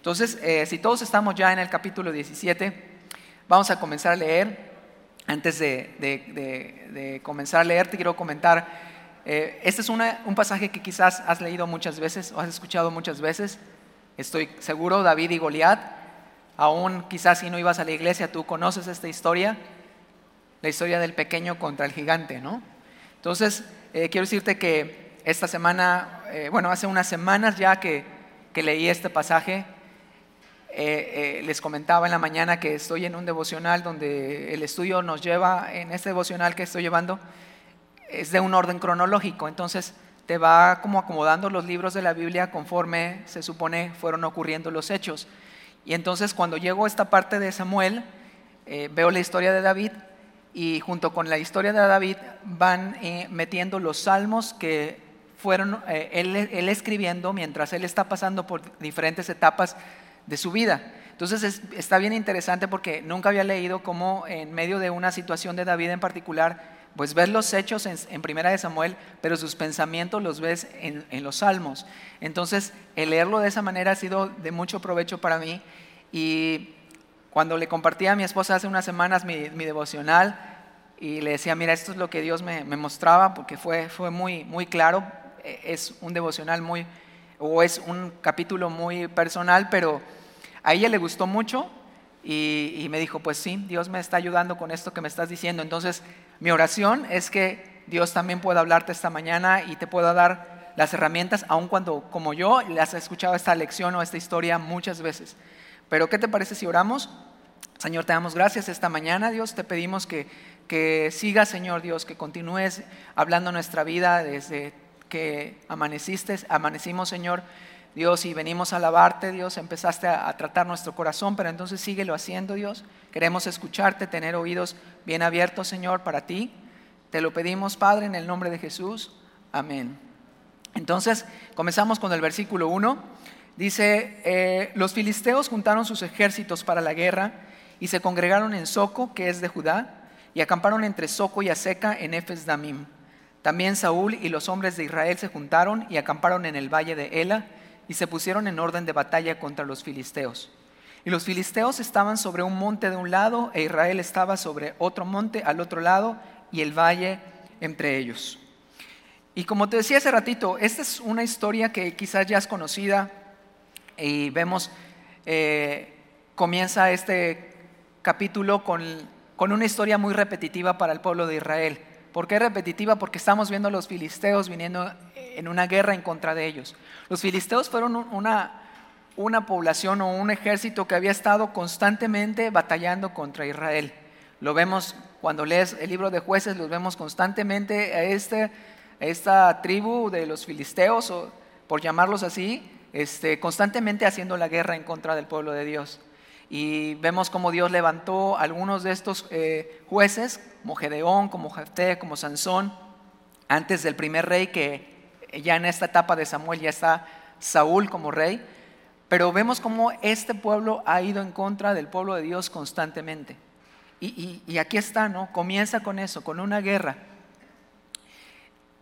Entonces, eh, si todos estamos ya en el capítulo 17, vamos a comenzar a leer. Antes de, comenzar a leer, te quiero comentar, eh, este es un pasaje que quizás has leído muchas veces o has escuchado muchas veces. Estoy seguro, David y Goliat, aún quizás si no ibas a la iglesia, tú conoces esta historia, la historia del pequeño contra el gigante, ¿no? Entonces, eh, quiero decirte que esta semana, bueno, hace unas semanas ya que, que leí este pasaje, eh, eh, les comentaba en la mañana que estoy en un devocional donde el estudio nos lleva, en este devocional que estoy llevando, es de un orden cronológico, entonces te va como acomodando los libros de la Biblia conforme se supone fueron ocurriendo los hechos. Y entonces cuando llego a esta parte de Samuel, eh, veo la historia de David y junto con la historia de David van metiendo los salmos que fueron él, él escribiendo mientras él está pasando por diferentes etapas de su vida. Entonces está bien interesante porque nunca había leído cómo en medio de una situación de David en particular, pues ves los hechos en, Primera de Samuel, pero sus pensamientos los ves en, los salmos. Entonces el leerlo de esa manera ha sido de mucho provecho para mí y cuando le compartí a mi esposa hace unas semanas mi, devocional y le decía, mira, esto es lo que Dios me, mostraba, porque fue, fue muy, muy claro, e, es un devocional muy, o es un capítulo muy personal, pero a ella le gustó mucho y, me dijo, pues sí, Dios me está ayudando con esto que me estás diciendo. Entonces, mi oración es que Dios también pueda hablarte esta mañana y te pueda dar las herramientas, aun cuando, como yo, le has escuchado esta lección o esta historia muchas veces. Pero, ¿qué te parece si oramos? Señor, te damos gracias esta mañana, Dios, te pedimos que, que sigas, Señor Dios, que continúes hablando nuestra vida desde que amaneciste, amanecimos, Señor. Dios, y venimos a alabarte, Dios, empezaste a, tratar nuestro corazón, pero entonces síguelo haciendo, Dios. Queremos escucharte, tener oídos bien abiertos, Señor, para ti. Te lo pedimos, Padre, en el nombre de Jesús. Amén. Entonces, comenzamos con el versículo 1. Dice, eh, los filisteos juntaron sus ejércitos para la guerra y se congregaron en Soco, que es de Judá, y acamparon entre Soco y Aseca en Efes Damim. También Saúl y los hombres de Israel se juntaron y acamparon en el valle de Ela y se pusieron en orden de batalla contra los filisteos. Y los filisteos estaban sobre un monte de un lado e Israel estaba sobre otro monte al otro lado y el valle entre ellos. Y como te decía hace ratito, esta es una historia que quizás ya es conocida y vemos, eh, comienza este capítulo con, con una historia muy repetitiva para el pueblo de Israel. ¿Por qué repetitiva? Porque estamos viendo a los filisteos viniendo en una guerra en contra de ellos. Los filisteos fueron una, una población o un ejército que había estado constantemente batallando contra Israel. Lo vemos cuando lees el libro de jueces, los vemos constantemente a, este, esta tribu de los filisteos, o, por llamarlos así, este, constantemente haciendo la guerra en contra del pueblo de Dios. Y vemos cómo Dios levantó algunos de estos eh, jueces, como Gedeón, como Jefté, como Sansón, antes del primer rey que ya en esta etapa de Samuel ya está Saúl como rey. Pero vemos cómo este pueblo ha ido en contra del pueblo de Dios constantemente. Y, aquí está, ¿no? Comienza con eso, con una guerra.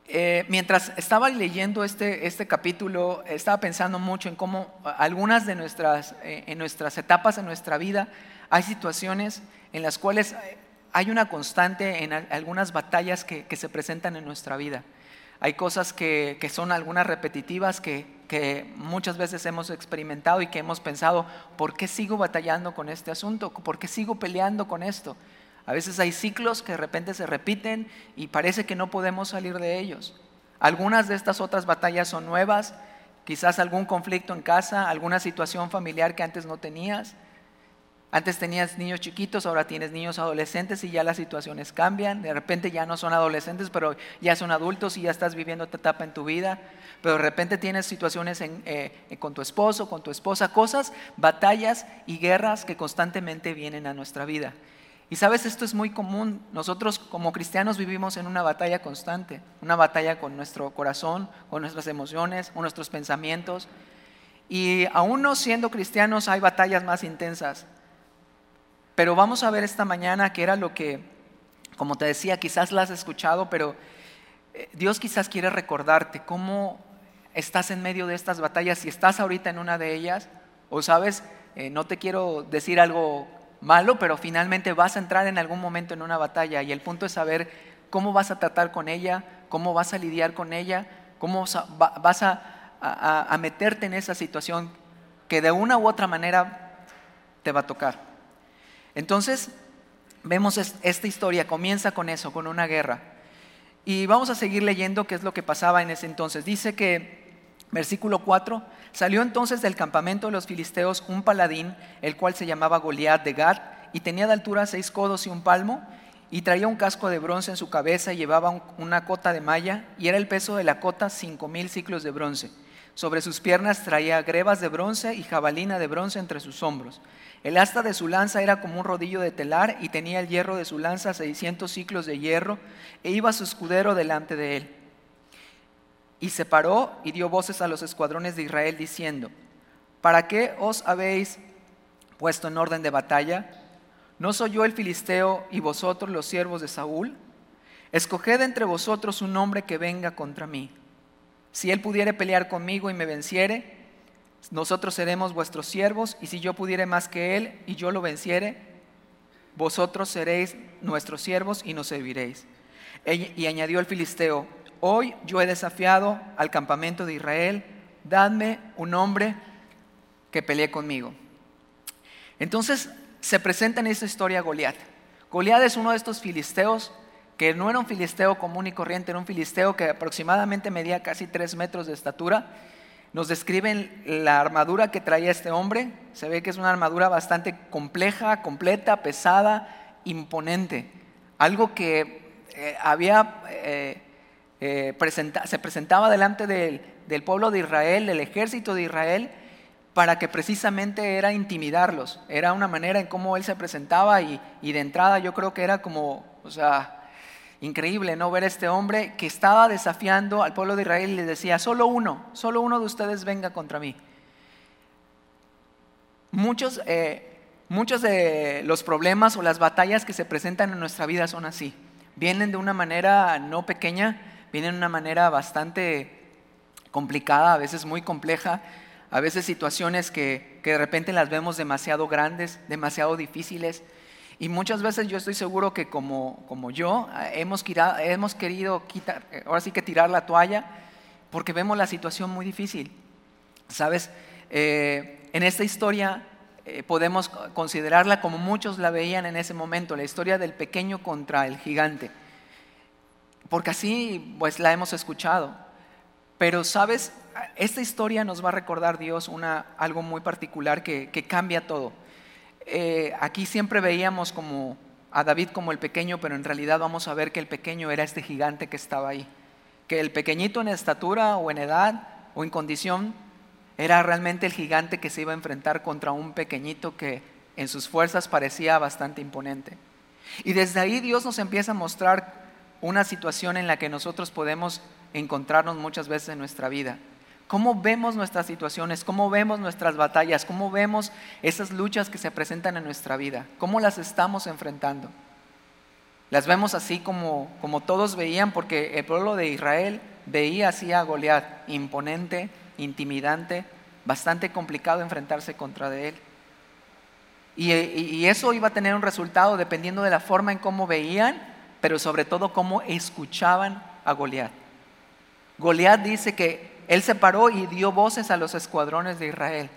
Eh, mientras estaba leyendo este, este capítulo, estaba pensando mucho en cómo algunas de nuestras, eh, en nuestras etapas de nuestra vida hay situaciones en las cuales hay una constante en algunas batallas que, se presentan en nuestra vida. Hay cosas que, que son algunas repetitivas que, que, muchas veces hemos experimentado y que hemos pensado, ¿por qué sigo batallando con este asunto? ¿Por qué sigo peleando con esto? A veces hay ciclos que de repente se repiten y parece que no podemos salir de ellos. Algunas de estas otras batallas son nuevas, quizás algún conflicto en casa, alguna situación familiar que antes no tenías. Antes tenías niños chiquitos, ahora tienes niños adolescentes y ya las situaciones cambian. De repente ya no son adolescentes, pero ya son adultos y ya estás viviendo esta etapa en tu vida. Pero de repente tienes situaciones eh, con tu esposo, con tu esposa, cosas, batallas y guerras que constantemente vienen a nuestra vida. Y sabes, esto es muy común. Nosotros como cristianos vivimos en una batalla constante, una batalla con nuestro corazón, con nuestras emociones, con nuestros pensamientos. Y aún no siendo cristianos hay batallas más intensas. Pero vamos a ver esta mañana que era lo que, como te decía, quizás la has escuchado, pero eh, Dios quizás quiere recordarte cómo estás en medio de estas batallas, si estás ahorita en una de ellas O sabes, eh, no te quiero decir algo malo, pero finalmente vas a entrar en algún momento en una batalla y el punto es saber cómo vas a tratar con ella, cómo vas a lidiar con ella, cómo vas a, meterte en esa situación que de una u otra manera te va a tocar. Entonces, vemos esta historia, comienza con eso, con una guerra. Y vamos a seguir leyendo qué es lo que pasaba en ese entonces. Dice que, versículo 4, salió entonces del campamento de los filisteos un paladín, el cual se llamaba Goliat de Gad, y tenía de altura seis codos y un palmo, y traía un casco de bronce en su cabeza y llevaba una cota de malla, y era el peso de la cota cinco mil ciclos de bronce. Sobre sus piernas traía grebas de bronce y jabalina de bronce entre sus hombros. El asta de su lanza era como un rodillo de telar y tenía el hierro de su lanza seiscientos ciclos de hierro, e iba su escudero delante de él. Y se paró y dio voces a los escuadrones de Israel diciendo, ¿para qué os habéis puesto en orden de batalla? ¿No soy yo el filisteo y vosotros los siervos de Saúl? Escoged entre vosotros un hombre que venga contra mí. Si él pudiere pelear conmigo y me venciere, nosotros seremos vuestros siervos, y si yo pudiere más que él y yo lo venciere, vosotros seréis nuestros siervos y nos serviréis. Y añadió el filisteo, hoy yo he desafiado al campamento de Israel, dadme un hombre que pelee conmigo. Entonces se presenta en esta historia Goliat. Goliat es uno de estos filisteos que no era un filisteo común y corriente, era un filisteo que aproximadamente medía casi tres metros de estatura. Nos describen la armadura que traía este hombre. Se ve que es una armadura bastante compleja, completa, pesada, imponente. Algo que eh, había, eh, eh, se presentaba delante del, del pueblo de Israel, del ejército de Israel, para que precisamente era intimidarlos. Era una manera en cómo él se presentaba y, de entrada yo creo que era como, o sea, increíble, ¿no? Ver a este hombre que estaba desafiando al pueblo de Israel y le decía, solo uno, solo uno de ustedes venga contra mí. Muchos, eh, muchos de los problemas o las batallas que se presentan en nuestra vida son así. Vienen de una manera no pequeña, vienen de una manera bastante complicada, a veces muy compleja, a veces situaciones que, de repente las vemos demasiado grandes, demasiado difíciles. Y muchas veces yo estoy seguro que como, como yo eh, hemos, hemos querido quitar, eh, ahora sí que tirar la toalla, porque vemos la situación muy difícil. ¿Sabes? Eh, en esta historia podemos considerarla como muchos la veían en ese momento, la historia del pequeño contra el gigante. Porque así pues la hemos escuchado. Pero, ¿sabes? esta historia nos va a recordar Dios una, algo muy particular que, cambia todo. Eh, aquí siempre veíamos como a David como el pequeño, pero en realidad vamos a ver que el pequeño era este gigante que estaba ahí. Que el pequeñito en estatura o en edad o en condición era realmente el gigante que se iba a enfrentar contra un pequeñito que en sus fuerzas parecía bastante imponente. Y desde ahí Dios nos empieza a mostrar una situación en la que nosotros podemos encontrarnos muchas veces en nuestra vida. ¿Cómo vemos nuestras situaciones? ¿Cómo vemos nuestras batallas? ¿Cómo vemos esas luchas que se presentan en nuestra vida? ¿Cómo las estamos enfrentando? Las vemos así como, como todos veían, porque el pueblo de Israel veía así a Goliat, imponente, intimidante, bastante complicado enfrentarse contra de él. Y, y, eso iba a tener un resultado dependiendo de la forma en cómo veían, pero sobre todo cómo escuchaban a Goliat. Goliat dice que él se paró y dio voces a los escuadrones de Israel.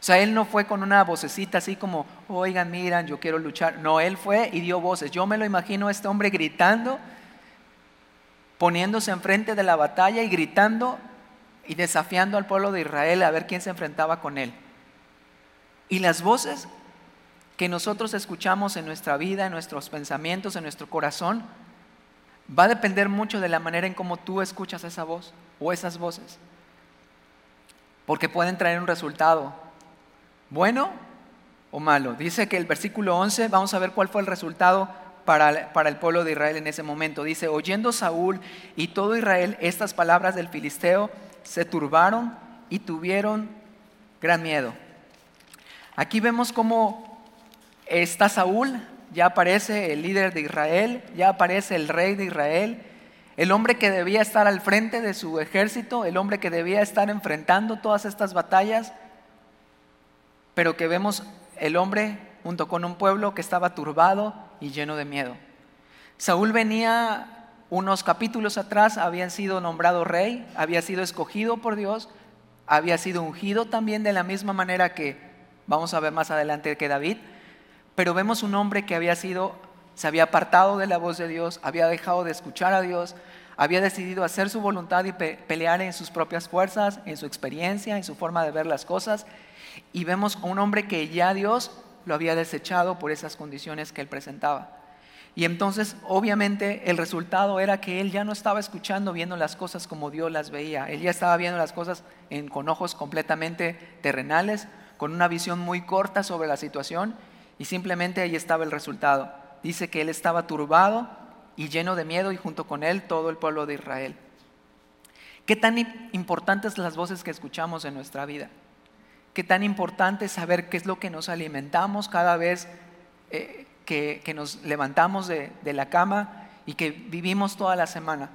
O sea, él no fue con una vocecita así como, oigan, miran, yo quiero luchar. No, él fue y dio voces. Yo me lo imagino a este hombre gritando, poniéndose enfrente de la batalla y gritando y desafiando al pueblo de Israel a ver quién se enfrentaba con él. Y las voces que nosotros escuchamos en nuestra vida, en nuestros pensamientos, en nuestro corazón, va a depender mucho de la manera en cómo tú escuchas esa voz o esas voces. Porque pueden traer un resultado bueno o malo. Dice que el versículo 11, vamos a ver cuál fue el resultado para, para, el pueblo de Israel en ese momento. Dice, oyendo Saúl y todo Israel estas palabras del filisteo, se turbaron y tuvieron gran miedo. Aquí vemos cómo está Saúl, ya aparece el líder de Israel, ya aparece el rey de Israel, el hombre que debía estar al frente de su ejército, el hombre que debía estar enfrentando todas estas batallas, pero que vemos el hombre junto con un pueblo que estaba turbado y lleno de miedo. Saúl venía unos capítulos atrás, había sido nombrado rey, había sido escogido por Dios, había sido ungido también de la misma manera que vamos a ver más adelante que David, pero vemos un hombre que había sido, se había apartado de la voz de Dios, había dejado de escuchar a Dios, había decidido hacer su voluntad y pelear en sus propias fuerzas, en su experiencia, en su forma de ver las cosas, y vemos un hombre que ya Dios lo había desechado por esas condiciones que él presentaba. Y entonces, obviamente, el resultado era que él ya no estaba escuchando, viendo las cosas como Dios las veía. Él ya estaba viendo las cosas con ojos completamente terrenales, con una visión muy corta sobre la situación, y simplemente ahí estaba el resultado. Dice que él estaba turbado y lleno de miedo, y junto con él todo el pueblo de Israel. ¿Qué tan importantes las voces que escuchamos en nuestra vida? qué tan importante es saber qué es lo que nos alimentamos cada vez eh, que, nos levantamos de, la cama y que vivimos toda la semana.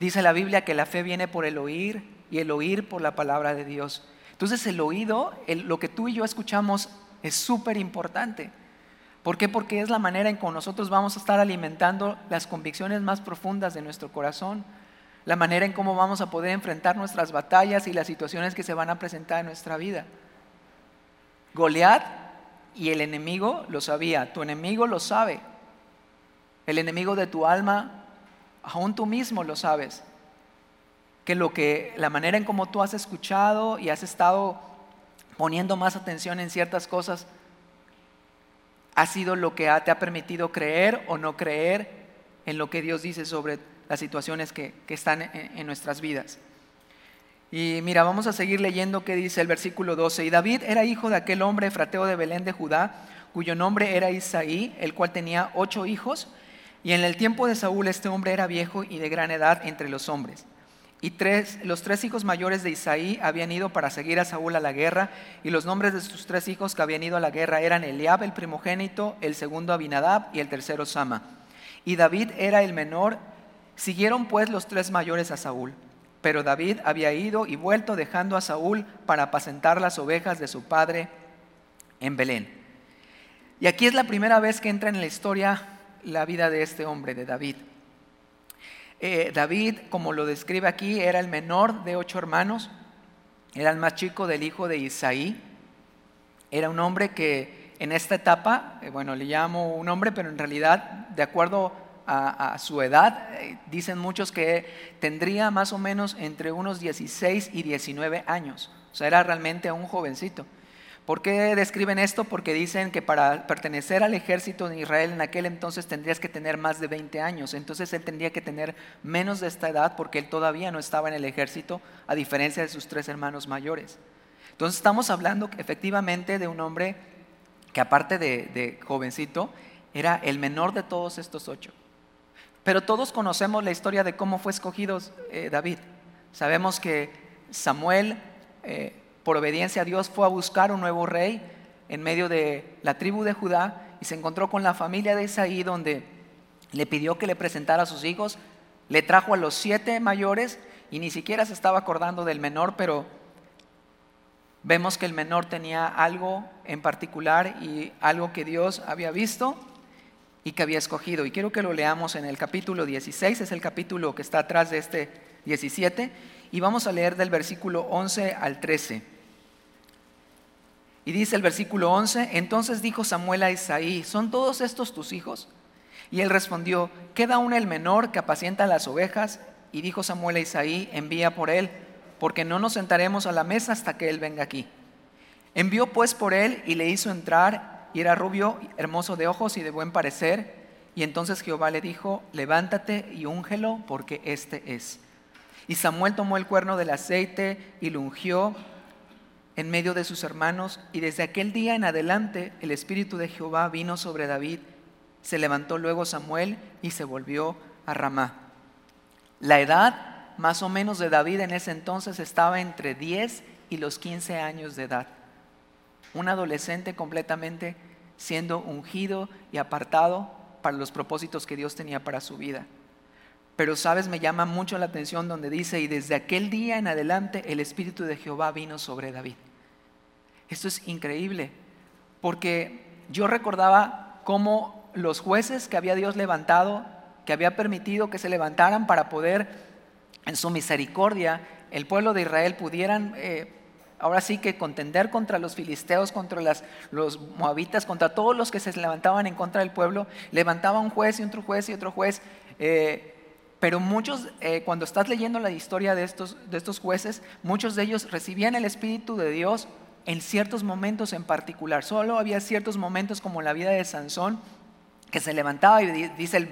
Dice la Biblia que la fe viene por el oír y el oír por la palabra de Dios. Entonces el oído, lo que tú y yo escuchamos es súper importante. ¿Por qué? Porque es la manera en que nosotros vamos a estar alimentando las convicciones más profundas de nuestro corazón la manera en cómo vamos a poder enfrentar nuestras batallas y las situaciones que se van a presentar en nuestra vida. Goliat y el enemigo lo sabía, tu enemigo lo sabe. El enemigo de tu alma, aún tú mismo lo sabes. Que lo que la manera en cómo tú has escuchado y has estado poniendo más atención en ciertas cosas ha sido lo que te ha permitido creer o no creer en lo que Dios dice sobre las situaciones que, están en, nuestras vidas. Y mira, vamos a seguir leyendo qué dice el versículo 12. Y David era hijo de aquel hombre frateo de Belén de Judá, cuyo nombre era Isaí, el cual tenía ocho hijos. Y en el tiempo de Saúl este hombre era viejo y de gran edad entre los hombres. Y los tres hijos mayores de Isaí habían ido para seguir a Saúl a la guerra, y los nombres de sus tres hijos que habían ido a la guerra eran Eliab el primogénito, el segundo Abinadab y el tercero Sama. Y David era el menor Siguieron pues los tres mayores a Saúl, pero David había ido y vuelto dejando a Saúl para apacentar las ovejas de su padre en Belén. Y aquí es la primera vez que entra en la historia la vida de este hombre, de David. Eh, David, como lo describe aquí, era el menor de ocho hermanos, era el más chico del hijo de Isaí, era un hombre que en esta etapa, eh, bueno, le llamo un hombre, pero en realidad, de acuerdo a, su edad, eh, dicen muchos que tendría más o menos entre unos 16 y 19 años. O sea, era realmente un jovencito. ¿Por qué describen esto? Porque dicen que para pertenecer al ejército de Israel en aquel entonces tendrías que tener más de 20 años. Entonces él tendría que tener menos de esta edad porque él todavía no estaba en el ejército, a diferencia de sus tres hermanos mayores. Entonces estamos hablando efectivamente de un hombre que aparte de jovencito, era el menor de todos estos ocho. Pero todos conocemos la historia de cómo fue escogido eh, David. Sabemos que Samuel, eh, por obediencia a Dios, fue a buscar un nuevo rey en medio de la tribu de Judá y se encontró con la familia de Isaí donde le pidió que le presentara a sus hijos, le trajo a los siete mayores y ni siquiera se estaba acordando del menor, pero vemos que el menor tenía algo en particular y algo que Dios había visto y que había escogido. Y quiero que lo leamos en el capítulo 16, es el capítulo que está atrás de este 17, y vamos a leer del versículo 11 al 13. Y dice el versículo 11, entonces dijo Samuel a Isaí, ¿son todos estos tus hijos? Y él respondió, queda aún el menor que apacienta las ovejas. Y dijo Samuel a Isaí, envía por él, porque no nos sentaremos a la mesa hasta que él venga aquí. Envió pues por él y le hizo entrar y era rubio, hermoso de ojos y de buen parecer. Y entonces Jehová le dijo, levántate y úngelo, porque este es. Y Samuel tomó el cuerno del aceite y lo ungió en medio de sus hermanos. Y desde aquel día en adelante el Espíritu de Jehová vino sobre David. Se levantó luego Samuel y se volvió a Ramá. La edad más o menos de David en ese entonces estaba entre 10 y los 15 años de edad un adolescente completamente siendo ungido y apartado para los propósitos que Dios tenía para su vida. Pero sabes, me llama mucho la atención donde dice, y desde aquel día en adelante el Espíritu de Jehová vino sobre David. Esto es increíble, porque yo recordaba cómo los jueces que había Dios levantado, que había permitido que se levantaran para poder, en su misericordia, el pueblo de Israel pudieran... Eh, ahora sí que contender contra los filisteos, contra los moabitas, contra todos los que se levantaban en contra del pueblo, levantaba un juez y otro juez y otro juez. Eh, pero muchos, eh, cuando estás leyendo la historia de estos, de estos jueces, muchos de ellos recibían el Espíritu de Dios en ciertos momentos en particular. Solo había ciertos momentos como la vida de Sansón que se levantaba y dice el,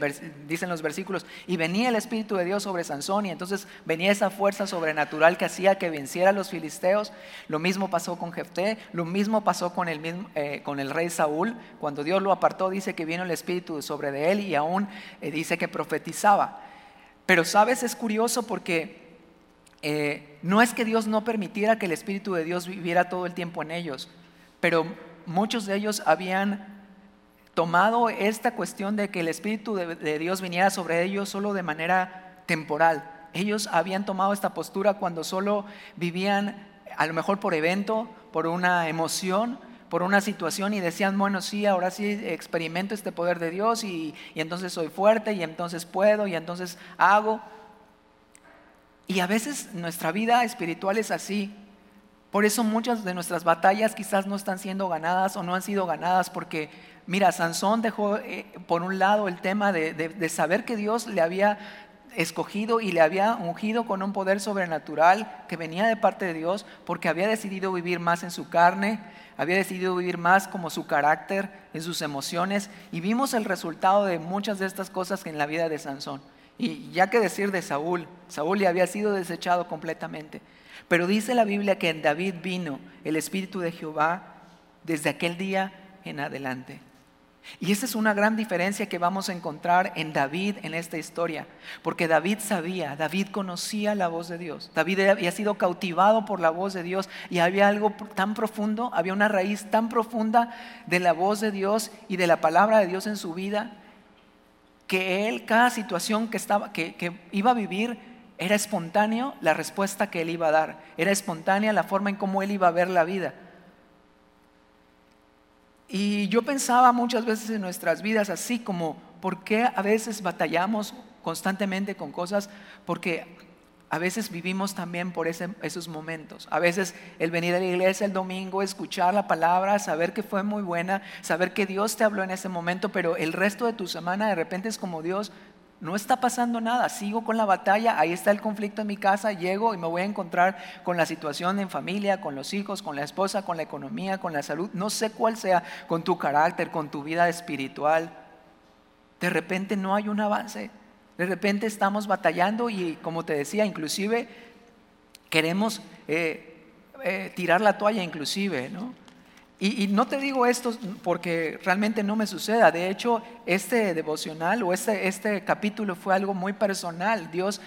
dicen los versículos, y venía el Espíritu de Dios sobre Sansón y entonces venía esa fuerza sobrenatural que hacía que venciera a los filisteos. Lo mismo pasó con Jefté, lo mismo pasó con el, mismo, eh, con el rey Saúl. Cuando Dios lo apartó dice que vino el Espíritu sobre de él y aún eh, dice que profetizaba. Pero sabes, es curioso porque eh, no es que Dios no permitiera que el Espíritu de Dios viviera todo el tiempo en ellos, pero muchos de ellos habían tomado esta cuestión de que el Espíritu de, Dios viniera sobre ellos solo de manera temporal. Ellos habían tomado esta postura cuando solo vivían, a lo mejor por evento, por una emoción, por una situación y decían, bueno, sí, ahora sí experimento este poder de Dios y, y entonces soy fuerte y entonces puedo y entonces hago. Y a veces nuestra vida espiritual es así. Por eso muchas de nuestras batallas quizás no están siendo ganadas o no han sido ganadas porque Mira, Sansón dejó eh, por un lado el tema de, saber que Dios le había escogido y le había ungido con un poder sobrenatural que venía de parte de Dios porque había decidido vivir más en su carne, había decidido vivir más como su carácter, en sus emociones y vimos el resultado de muchas de estas cosas en la vida de Sansón. Y ya que decir de Saúl, Saúl le había sido desechado completamente. Pero dice la Biblia que en David vino el Espíritu de Jehová desde aquel día en adelante. Y esa es una gran diferencia que vamos a encontrar en David en esta historia, porque David sabía, David conocía la voz de Dios, David había sido cautivado por la voz de Dios y había algo tan profundo, había una raíz tan profunda de la voz de Dios y de la palabra de Dios en su vida, que él, cada situación que, estaba, que, que iba a vivir, era espontáneo la respuesta que él iba a dar, era espontánea la forma en cómo él iba a ver la vida. Y yo pensaba muchas veces en nuestras vidas así como, ¿por qué a veces batallamos constantemente con cosas? Porque a veces vivimos también por esos momentos. A veces el venir a la iglesia el domingo, escuchar la palabra, saber que fue muy buena, saber que Dios te habló en ese momento, pero el resto de tu semana de repente es como Dios, no está pasando nada, sigo con la batalla, ahí está el conflicto en mi casa, llego y me voy a encontrar con la situación en familia, con los hijos, con la esposa, con la economía, con la salud, no sé cuál sea, con tu carácter, con tu vida espiritual. De repente no hay un avance, de repente estamos batallando y como te decía, inclusive queremos eh, eh, tirar la toalla inclusive, ¿no? Y, no te digo esto porque realmente no me suceda. De hecho, este devocional o este, este capítulo fue algo muy personal. Dios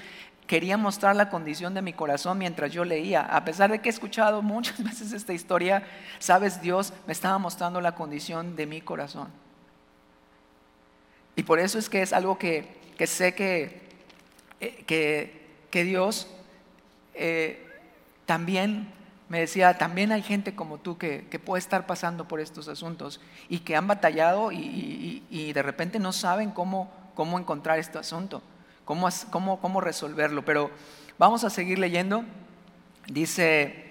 quería mostrar la condición de mi corazón mientras yo leía. A pesar de que he escuchado muchas veces esta historia, sabes, Dios me estaba mostrando la condición de mi corazón. Y por eso es que es algo que, sé que, eh, que, Dios eh, también me decía, también hay gente como tú que, puede estar pasando por estos asuntos y que han batallado y, de repente no saben cómo, cómo encontrar este asunto, cómo, cómo, cómo resolverlo. Pero vamos a seguir leyendo. Dice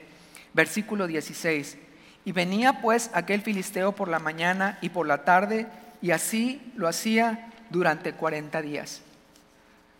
versículo 16, y venía pues aquel filisteo por la mañana y por la tarde, y así lo hacía durante 40 días.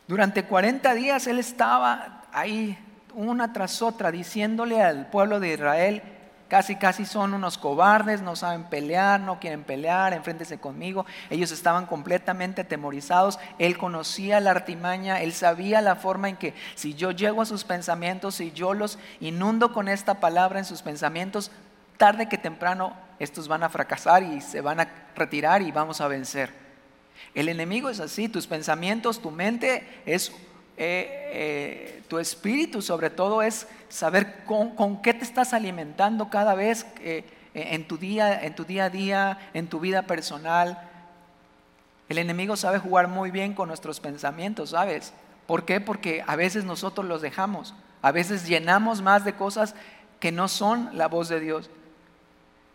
Durante 40 días él estaba ahí una tras otra diciéndole al pueblo de Israel, casi casi son unos cobardes, no saben pelear, no quieren pelear, enfréntese conmigo. Ellos estaban completamente atemorizados. Él conocía la artimaña, él sabía la forma en que si yo llego a sus pensamientos, si yo los inundo con esta palabra en sus pensamientos, tarde que temprano estos van a fracasar y se van a retirar y vamos a vencer. El enemigo es así, tus pensamientos, tu mente es eh, eh, tu espíritu sobre todo es saber con, qué te estás alimentando cada vez eh, en, tu día, en tu día a día, en tu vida personal. El enemigo sabe jugar muy bien con nuestros pensamientos, ¿sabes? ¿Por qué? Porque a veces nosotros los dejamos, a veces llenamos más de cosas que no son la voz de Dios.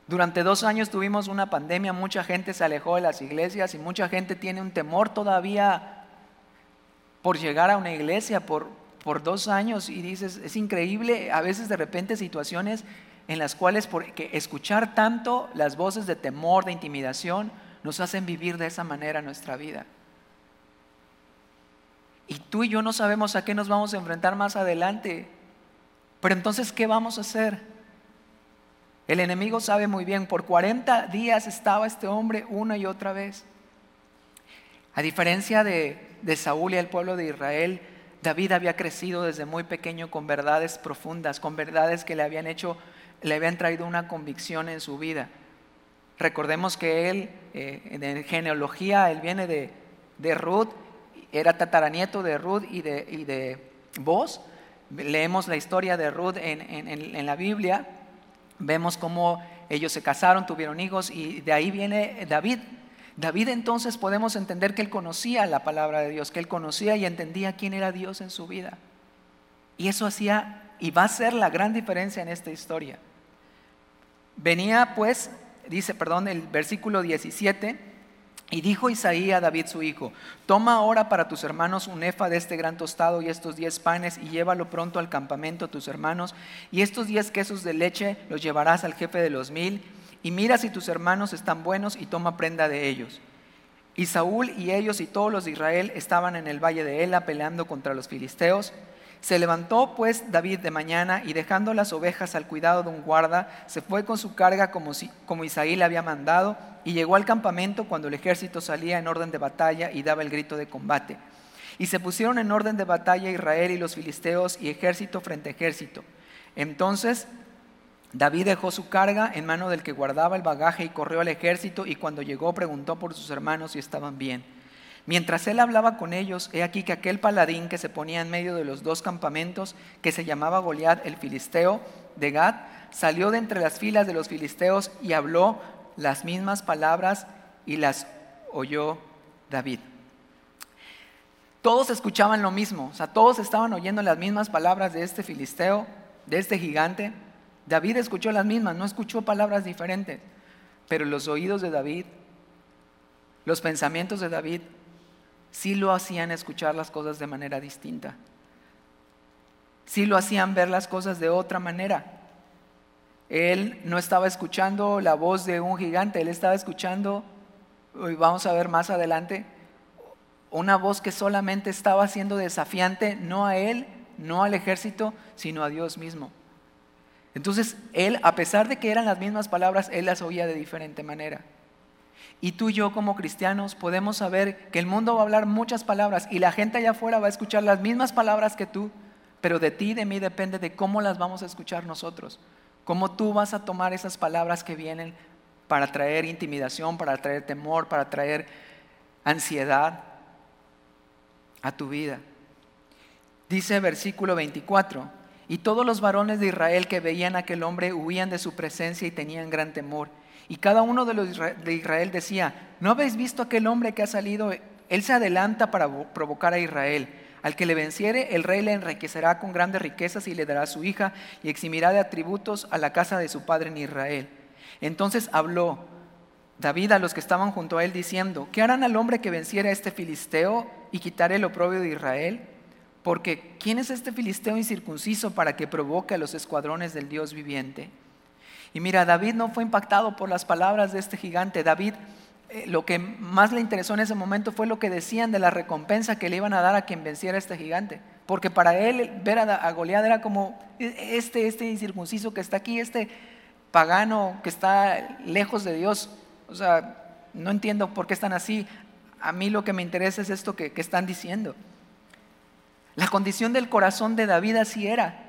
Durante dos años tuvimos una pandemia, mucha gente se alejó de las iglesias y mucha gente tiene un temor todavía por llegar a una iglesia por, por dos años y dices, es increíble, a veces de repente situaciones en las cuales porque escuchar tanto las voces de temor, de intimidación, nos hacen vivir de esa manera nuestra vida. Y tú y yo no sabemos a qué nos vamos a enfrentar más adelante. Pero entonces, ¿qué vamos a hacer? El enemigo sabe muy bien, por 40 días estaba este hombre una y otra vez. A diferencia de, de Saúl y el pueblo de Israel, David había crecido desde muy pequeño con verdades profundas, con verdades que le habían hecho, le habían traído una convicción en su vida. Recordemos que él, eh, en genealogía, él viene de, de, Ruth, era tataranieto de Ruth y de, y de Boz. Leemos la historia de Ruth en, en, en la Biblia Vemos cómo ellos se casaron, tuvieron hijos y de ahí viene David. David entonces podemos entender que él conocía la palabra de Dios, que él conocía y entendía quién era Dios en su vida. Y eso hacía y va a ser la gran diferencia en esta historia. Venía pues, dice, perdón, el versículo 17, y dijo Isaí a David su hijo, toma ahora para tus hermanos un efa de este gran tostado y estos diez panes y llévalo pronto al campamento a tus hermanos y estos diez quesos de leche los llevarás al jefe de los mil y mira si tus hermanos están buenos y toma prenda de ellos. Y Saúl y ellos y todos los de Israel estaban en el valle de Ela peleando contra los filisteos se levantó pues David de mañana y dejando las ovejas al cuidado de un guarda, se fue con su carga como, si, como Isaí le había mandado y llegó al campamento cuando el ejército salía en orden de batalla y daba el grito de combate. Y se pusieron en orden de batalla Israel y los filisteos y ejército frente a ejército. Entonces David dejó su carga en mano del que guardaba el bagaje y corrió al ejército y cuando llegó preguntó por sus hermanos si estaban bien. Mientras él hablaba con ellos, he aquí que aquel paladín que se ponía en medio de los dos campamentos, que se llamaba Goliat el filisteo de Gad, salió de entre las filas de los filisteos y habló las mismas palabras y las oyó David. Todos escuchaban lo mismo, o sea, todos estaban oyendo las mismas palabras de este filisteo, de este gigante. David escuchó las mismas, no escuchó palabras diferentes, pero los oídos de David, los pensamientos de David sí lo hacían escuchar las cosas de manera distinta. Sí lo hacían ver las cosas de otra manera. Él no estaba escuchando la voz de un gigante, él estaba escuchando, y vamos a ver más adelante, una voz que solamente estaba siendo desafiante no a él, no al ejército, sino a Dios mismo. Entonces, él, a pesar de que eran las mismas palabras, él las oía de diferente manera. Y tú y yo como cristianos podemos saber que el mundo va a hablar muchas palabras y la gente allá afuera va a escuchar las mismas palabras que tú, pero de ti y de mí depende de cómo las vamos a escuchar nosotros. Cómo tú vas a tomar esas palabras que vienen para traer intimidación, para traer temor, para traer ansiedad a tu vida. Dice versículo 24, y todos los varones de Israel que veían a aquel hombre huían de su presencia y tenían gran temor. Y cada uno de los de Israel decía, ¿no habéis visto aquel hombre que ha salido? Él se adelanta para provocar a Israel. Al que le venciere, el rey le enriquecerá con grandes riquezas y le dará su hija y eximirá de atributos a la casa de su padre en Israel. Entonces habló David a los que estaban junto a él diciendo, ¿qué harán al hombre que venciera a este filisteo y quitaré el oprobio de Israel? Porque ¿quién es este filisteo incircunciso para que provoque a los escuadrones del Dios viviente? Y mira, David no fue impactado por las palabras de este gigante. David eh, lo que más le interesó en ese momento fue lo que decían de la recompensa que le iban a dar a quien venciera a este gigante. Porque para él ver a, a Goliat era como e, este, este incircunciso que está aquí, este pagano que está lejos de Dios. O sea, no entiendo por qué están así. A mí lo que me interesa es esto que, que están diciendo. La condición del corazón de David así era.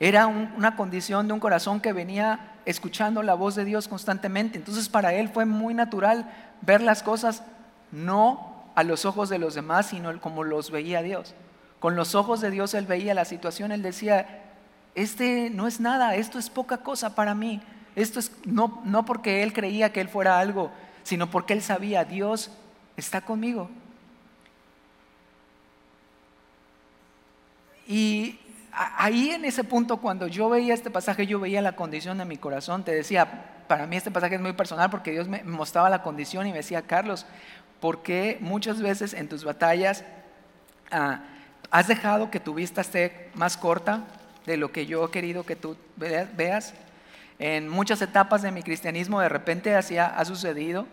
Era una condición de un corazón que venía escuchando la voz de Dios constantemente. Entonces para él fue muy natural ver las cosas no a los ojos de los demás, sino como los veía Dios. Con los ojos de Dios él veía la situación, él decía, este no es nada, esto es poca cosa para mí. Esto es no, no porque él creía que él fuera algo, sino porque él sabía, Dios está conmigo. Y ahí en ese punto, cuando yo veía este pasaje, yo veía la condición de mi corazón. Te decía, para mí este pasaje es muy personal porque Dios me mostraba la condición y me decía, Carlos, ¿por qué muchas veces en tus batallas ah, has dejado que tu vista esté más corta de lo que yo he querido que tú veas? En muchas etapas de mi cristianismo de repente así ha sucedido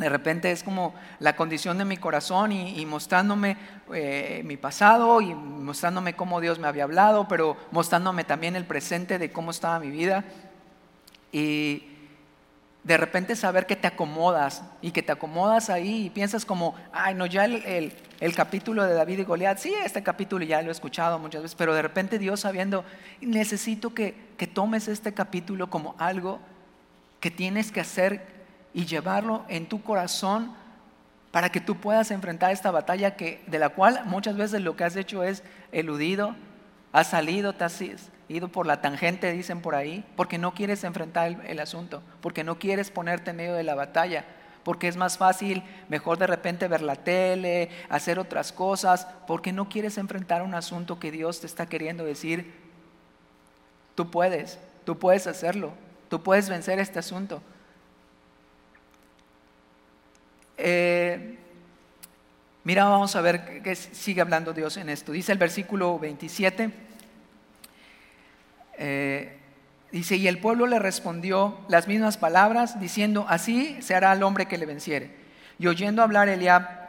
de repente es como la condición de mi corazón y, mostrándome eh, mi pasado y mostrándome cómo Dios me había hablado, pero mostrándome también el presente de cómo estaba mi vida. Y de repente saber que te acomodas y que te acomodas ahí y piensas como, ay, no, ya el, capítulo de David y Goliat, sí, este capítulo ya lo he escuchado muchas veces, pero de repente Dios sabiendo, necesito que, que tomes este capítulo como algo que tienes que hacer y llevarlo en tu corazón para que tú puedas enfrentar esta batalla que, de la cual muchas veces lo que has hecho es eludido, has salido, te has ido por la tangente, dicen por ahí, porque no quieres enfrentar el, asunto, porque no quieres ponerte en medio de la batalla, porque es más fácil, mejor de repente ver la tele, hacer otras cosas, porque no quieres enfrentar un asunto que Dios te está queriendo decir, tú puedes, tú puedes hacerlo, tú puedes vencer este asunto. Eh, mira, vamos a ver qué sigue hablando Dios en esto. Dice el versículo 27. Eh, dice, y el pueblo le respondió las mismas palabras, diciendo, así se hará al hombre que le venciere. Y oyendo hablar Eliab,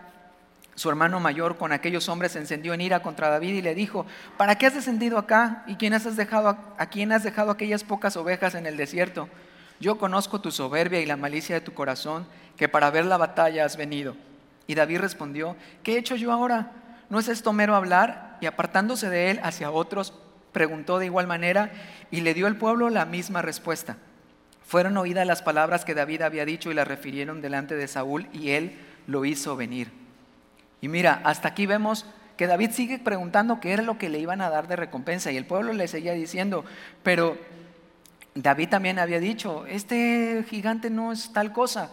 su hermano mayor, con aquellos hombres se encendió en ira contra David y le dijo, ¿para qué has descendido acá? ¿Y quién has dejado, a quién has dejado aquellas pocas ovejas en el desierto? Yo conozco tu soberbia y la malicia de tu corazón, que para ver la batalla has venido. Y David respondió, ¿qué he hecho yo ahora? ¿No es esto mero hablar? Y apartándose de él hacia otros, preguntó de igual manera, y le dio el pueblo la misma respuesta. Fueron oídas las palabras que David había dicho y las refirieron delante de Saúl, y él lo hizo venir. Y mira, hasta aquí vemos que David sigue preguntando qué era lo que le iban a dar de recompensa, y el pueblo le seguía diciendo, pero David también había dicho, este gigante no es tal cosa.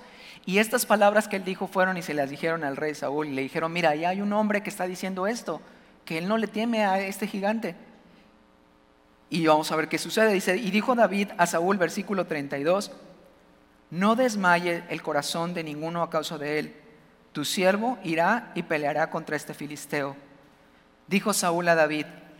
Y estas palabras que él dijo fueron y se las dijeron al rey Saúl le dijeron, mira, ya hay un hombre que está diciendo esto, que él no le teme a este gigante. Y vamos a ver qué sucede. Dice, y dijo David a Saúl, versículo 32, no desmaye el corazón de ninguno a causa de él. Tu siervo irá y peleará contra este filisteo. Dijo Saúl a David,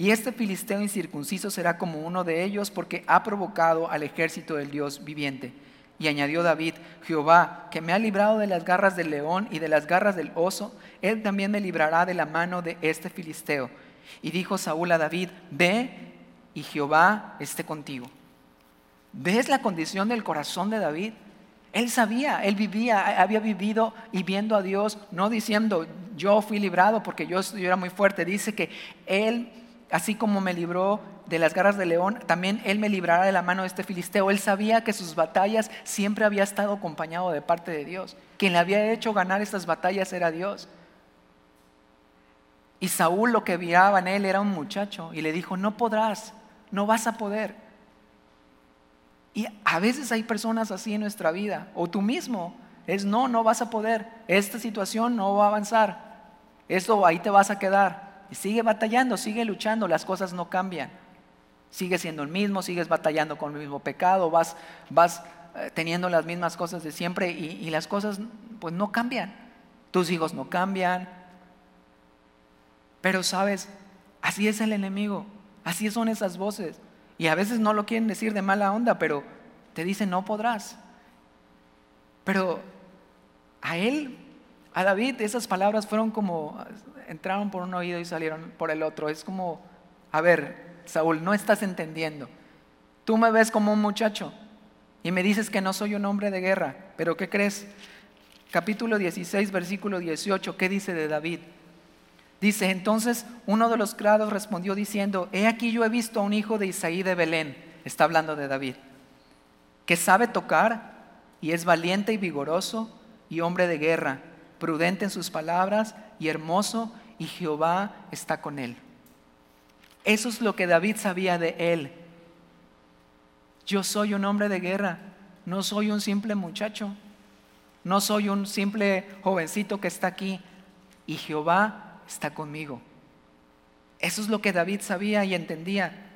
Y este filisteo incircunciso será como uno de ellos porque ha provocado al ejército del Dios viviente. Y añadió David, Jehová, que me ha librado de las garras del león y de las garras del oso, él también me librará de la mano de este filisteo. Y dijo Saúl a David, ve y Jehová esté contigo. ¿Ves la condición del corazón de David? Él sabía, él vivía, había vivido y viendo a Dios, no diciendo, yo fui librado porque yo, era muy fuerte. Dice que él así como me libró de las garras del león, también él me librará de la mano de este filisteo. Él sabía que sus batallas siempre había estado acompañado de parte de Dios. Quien le había hecho ganar estas batallas era Dios. Y Saúl lo que miraba en él era un muchacho y le dijo, no podrás, no vas a poder. Y a veces hay personas así en nuestra vida, o tú mismo, es no, no vas a poder, esta situación no va a avanzar, esto ahí te vas a quedar. Sigue batallando, sigue luchando, las cosas no cambian. Sigue siendo el mismo, sigues batallando con el mismo pecado, vas, vas eh, teniendo las mismas cosas de siempre y, y las cosas pues no cambian. Tus hijos no cambian. Pero sabes, así es el enemigo, así son esas voces. Y a veces no lo quieren decir de mala onda, pero te dicen no podrás. Pero a él, a David, esas palabras fueron como entraron por un oído y salieron por el otro. Es como, a ver, Saúl, no estás entendiendo. Tú me ves como un muchacho y me dices que no soy un hombre de guerra, pero ¿qué crees? Capítulo 16, versículo 18, ¿qué dice de David? Dice, entonces uno de los criados respondió diciendo, he aquí yo he visto a un hijo de Isaí de Belén, está hablando de David, que sabe tocar y es valiente y vigoroso y hombre de guerra, prudente en sus palabras y hermoso, y Jehová está con él. Eso es lo que David sabía de él. Yo soy un hombre de guerra, no soy un simple muchacho, no soy un simple jovencito que está aquí, y Jehová está conmigo. Eso es lo que David sabía y entendía.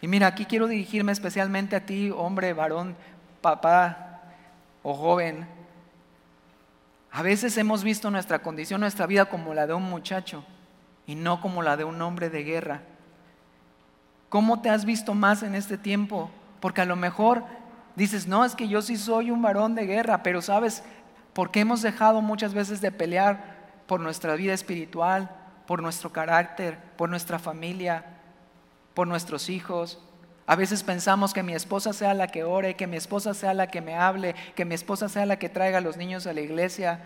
Y mira, aquí quiero dirigirme especialmente a ti, hombre, varón, papá o joven. A veces hemos visto nuestra condición, nuestra vida como la de un muchacho y no como la de un hombre de guerra. ¿Cómo te has visto más en este tiempo? Porque a lo mejor dices, no, es que yo sí soy un varón de guerra, pero sabes, porque hemos dejado muchas veces de pelear por nuestra vida espiritual, por nuestro carácter, por nuestra familia, por nuestros hijos. A veces pensamos que mi esposa sea la que ore, que mi esposa sea la que me hable, que mi esposa sea la que traiga a los niños a la iglesia.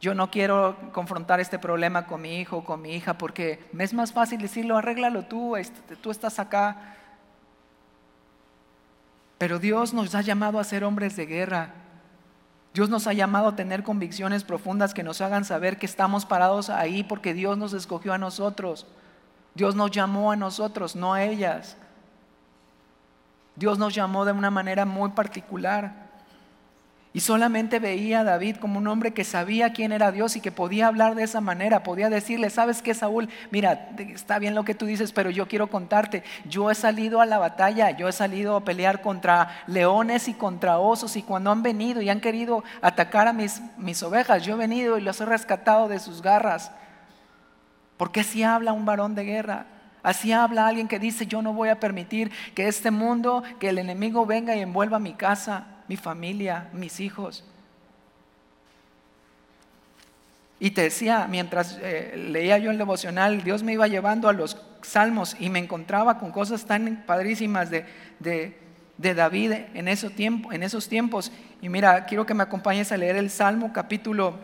Yo no quiero confrontar este problema con mi hijo con mi hija porque me es más fácil decirlo, arréglalo tú, este, tú estás acá. Pero Dios nos ha llamado a ser hombres de guerra. Dios nos ha llamado a tener convicciones profundas que nos hagan saber que estamos parados ahí porque Dios nos escogió a nosotros. Dios nos llamó a nosotros, no a ellas. Dios nos llamó de una manera muy particular. Y solamente veía a David como un hombre que sabía quién era Dios y que podía hablar de esa manera, podía decirle, ¿sabes qué, Saúl? Mira, está bien lo que tú dices, pero yo quiero contarte, yo he salido a la batalla, yo he salido a pelear contra leones y contra osos y cuando han venido y han querido atacar a mis, mis ovejas, yo he venido y los he rescatado de sus garras. Porque así habla un varón de guerra. Así habla alguien que dice, yo no voy a permitir que este mundo, que el enemigo venga y envuelva mi casa mi familia, mis hijos. Y te decía, mientras eh, leía yo el devocional, Dios me iba llevando a los salmos y me encontraba con cosas tan padrísimas de, de, David en, en esos tiempos. Y mira, quiero que me acompañes a leer el Salmo capítulo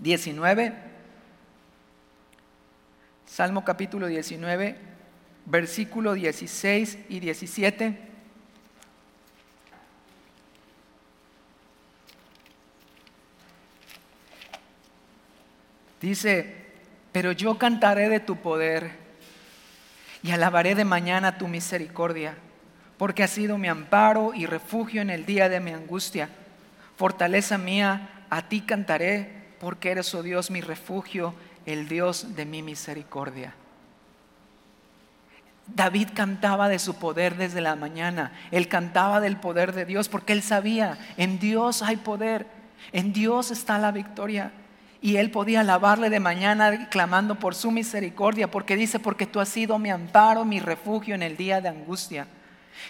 19. Salmo capítulo 19, versículo 16 y 17. Dice, pero yo cantaré de tu poder y alabaré de mañana tu misericordia, porque has sido mi amparo y refugio en el día de mi angustia. Fortaleza mía, a ti cantaré, porque eres, oh Dios, mi refugio, el Dios de mi misericordia. David cantaba de su poder desde la mañana. Él cantaba del poder de Dios porque él sabía, en Dios hay poder, en Dios está la victoria. Y él podía alabarle de mañana clamando por su misericordia, porque dice, porque tú has sido mi amparo, mi refugio en el día de angustia.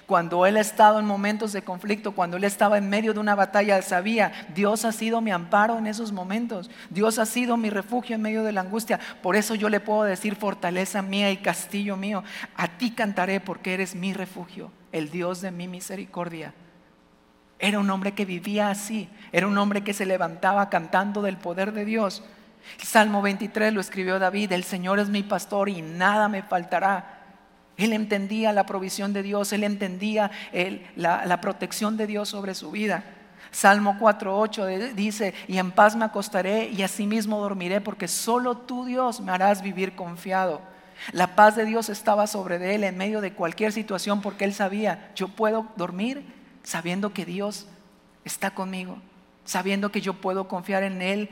Cuando él ha estado en momentos de conflicto, cuando él estaba en medio de una batalla, sabía, Dios ha sido mi amparo en esos momentos. Dios ha sido mi refugio en medio de la angustia. Por eso yo le puedo decir, fortaleza mía y castillo mío, a ti cantaré porque eres mi refugio, el Dios de mi misericordia. Era un hombre que vivía así, era un hombre que se levantaba cantando del poder de Dios. Salmo 23 lo escribió David, el Señor es mi pastor y nada me faltará. Él entendía la provisión de Dios, él entendía la, la, protección de Dios sobre su vida. Salmo 4.8 dice, y en paz me acostaré y asimismo dormiré, porque solo tú Dios me harás vivir confiado. La paz de Dios estaba sobre él en medio de cualquier situación porque él sabía, yo puedo dormir sabiendo que Dios está conmigo, sabiendo que yo puedo confiar en Él,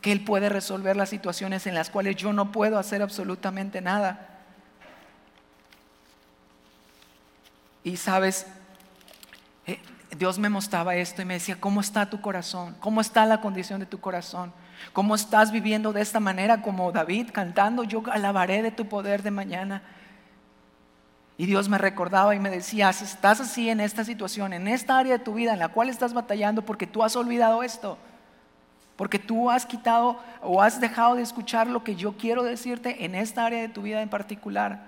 que Él puede resolver las situaciones en las cuales yo no puedo hacer absolutamente nada. Y sabes, eh, Dios me mostraba esto y me decía, ¿cómo está tu corazón? ¿Cómo está la condición de tu corazón? ¿Cómo estás viviendo de esta manera como David cantando? Yo alabaré de tu poder de mañana. Y Dios me recordaba y me decía, estás así en esta situación, en esta área de tu vida en la cual estás batallando porque tú has olvidado esto, porque tú has quitado o has dejado de escuchar lo que yo quiero decirte en esta área de tu vida en particular.